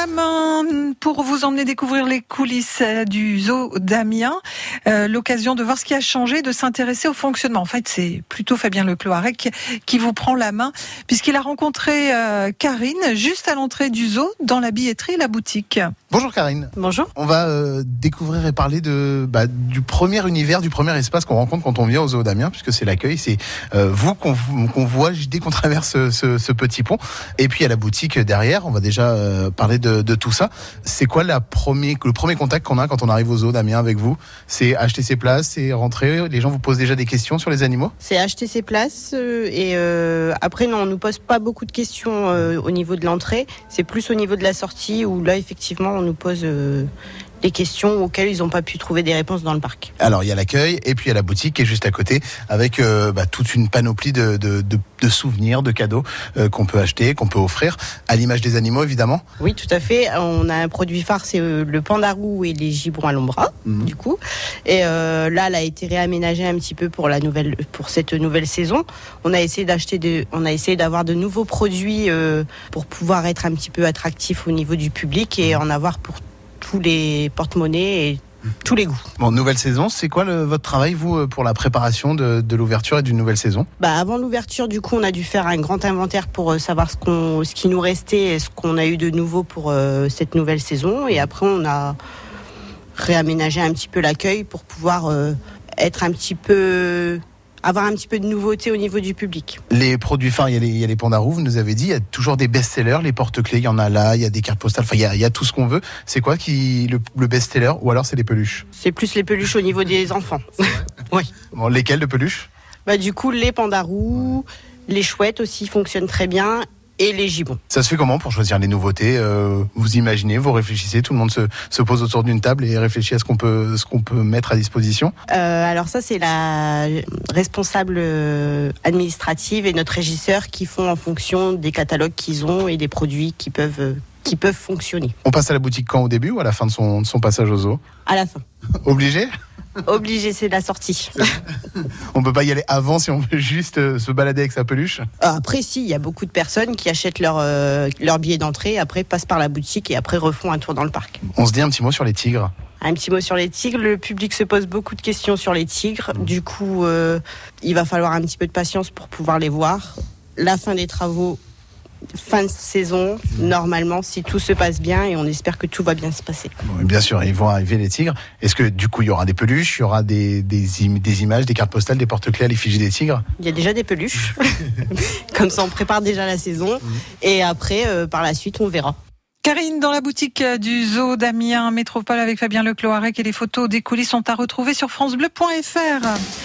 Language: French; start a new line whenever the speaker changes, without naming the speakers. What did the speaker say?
la main pour vous emmener découvrir les coulisses du zoo d'Amiens. Euh, L'occasion de voir ce qui a changé, de s'intéresser au fonctionnement. En fait, c'est plutôt Fabien Lecloirec qui vous prend la main, puisqu'il a rencontré euh, Karine juste à l'entrée du zoo, dans la billetterie et la boutique.
Bonjour Karine.
Bonjour.
On va euh, découvrir et parler de, bah, du premier univers, du premier espace qu'on rencontre quand on vient au zoo d'Amiens, puisque c'est l'accueil. C'est euh, vous qu'on voit dès qu'on traverse ce, ce, ce petit pont. Et puis à la boutique derrière, on va déjà euh, parler de, de tout ça. C'est quoi la le premier contact qu'on a quand on arrive au zoo d'Amiens avec vous? C'est acheter ses places, c'est rentrer. Les gens vous posent déjà des questions sur les animaux?
C'est acheter ses places euh, et euh, après non, on nous pose pas beaucoup de questions euh, au niveau de l'entrée. C'est plus au niveau de la sortie où là effectivement on nous pose des questions auxquelles ils n'ont pas pu trouver des réponses dans le parc.
Alors il y a l'accueil et puis il y a la boutique qui est juste à côté avec euh, bah, toute une panoplie de, de, de, de souvenirs, de cadeaux euh, qu'on peut acheter, qu'on peut offrir, à l'image des animaux évidemment.
Oui, tout à fait. On a un produit phare, c'est euh, le pandarou et les gibrons à l'ombra,
Mhm.
du coup. Et euh, là, elle a été réaménagée un petit peu pour la nouvelle, pour cette nouvelle saison. On a essayé d'acheter de, on a essayé d'avoir de nouveaux produits pour pouvoir être un petit peu attractif au niveau du public et en avoir pour tous les porte-monnaies et tous les goûts.
Bon, nouvelle saison, c'est quoi le, votre travail vous euh, pour la préparation de, de l'ouverture et d'une nouvelle saison?
Bah, avant l'ouverture, du coup, on a dû faire un grand inventaire pour euh, savoir ce, qu'on, ce qui nous restait et ce qu'on a eu de nouveau pour euh, cette nouvelle saison. Et après, on a réaménagé un petit peu l'accueil pour pouvoir euh, être un petit peu avoir un petit peu de nouveauté au niveau du public.
Les produits phares, il y a les, il y a les pandarous, vous nous avez dit, il y a toujours des best-sellers, les porte-clés, il y en a là, il y a des cartes postales, enfin il y a, il y a tout ce qu'on veut. C'est quoi qui le, le best-seller ou alors c'est les peluches?
C'est plus les peluches au niveau des enfants. oui.
Bon, lesquelles de peluches?
Bah, du coup, les pandarous, les chouettes aussi fonctionnent très bien et les gibbons.
Ça se fait comment pour choisir les nouveautés Euh, Vous imaginez, vous réfléchissez, tout le monde se, se pose autour d'une table et réfléchit à ce qu'on peut, ce qu'on peut mettre à disposition.
Euh, alors ça, c'est la responsable euh, administrative et notre régisseur qui font en fonction des catalogues qu'ils ont et des produits qui peuvent, qui peuvent fonctionner.
On passe à la boutique quand au début ou à la fin de son, de son passage au zoo?
À la fin.
Obligé?
Obligé, c'est la sortie.
On peut pas y aller avant si on veut juste euh, se balader avec sa peluche
Après, si, il y a beaucoup de personnes qui achètent leur, euh, leur billet d'entrée, après passent par la boutique et après refont un tour dans le parc.
On se dit un petit mot sur les tigres.
Un petit mot sur les tigres. Le public se pose beaucoup de questions sur les tigres. Du coup, euh, il va falloir un petit peu de patience pour pouvoir les voir. La fin des travaux, fin de saison, normalement, si tout se passe bien, et on espère que tout va bien se passer.
Bon, bien sûr, ils vont arriver les tigres. Est-ce que du coup il y aura des peluches, il y aura des, des, im- des images, des cartes postales, des porte-clés à l'effigie des tigres?
Il y a déjà des peluches. Comme ça, on prépare déjà la saison. Et après, euh, par la suite, on verra.
Karine, dans la boutique du zoo d'Amiens Métropole avec Fabien Lecloirec et les photos des coulisses sont à retrouver sur francebleu.fr.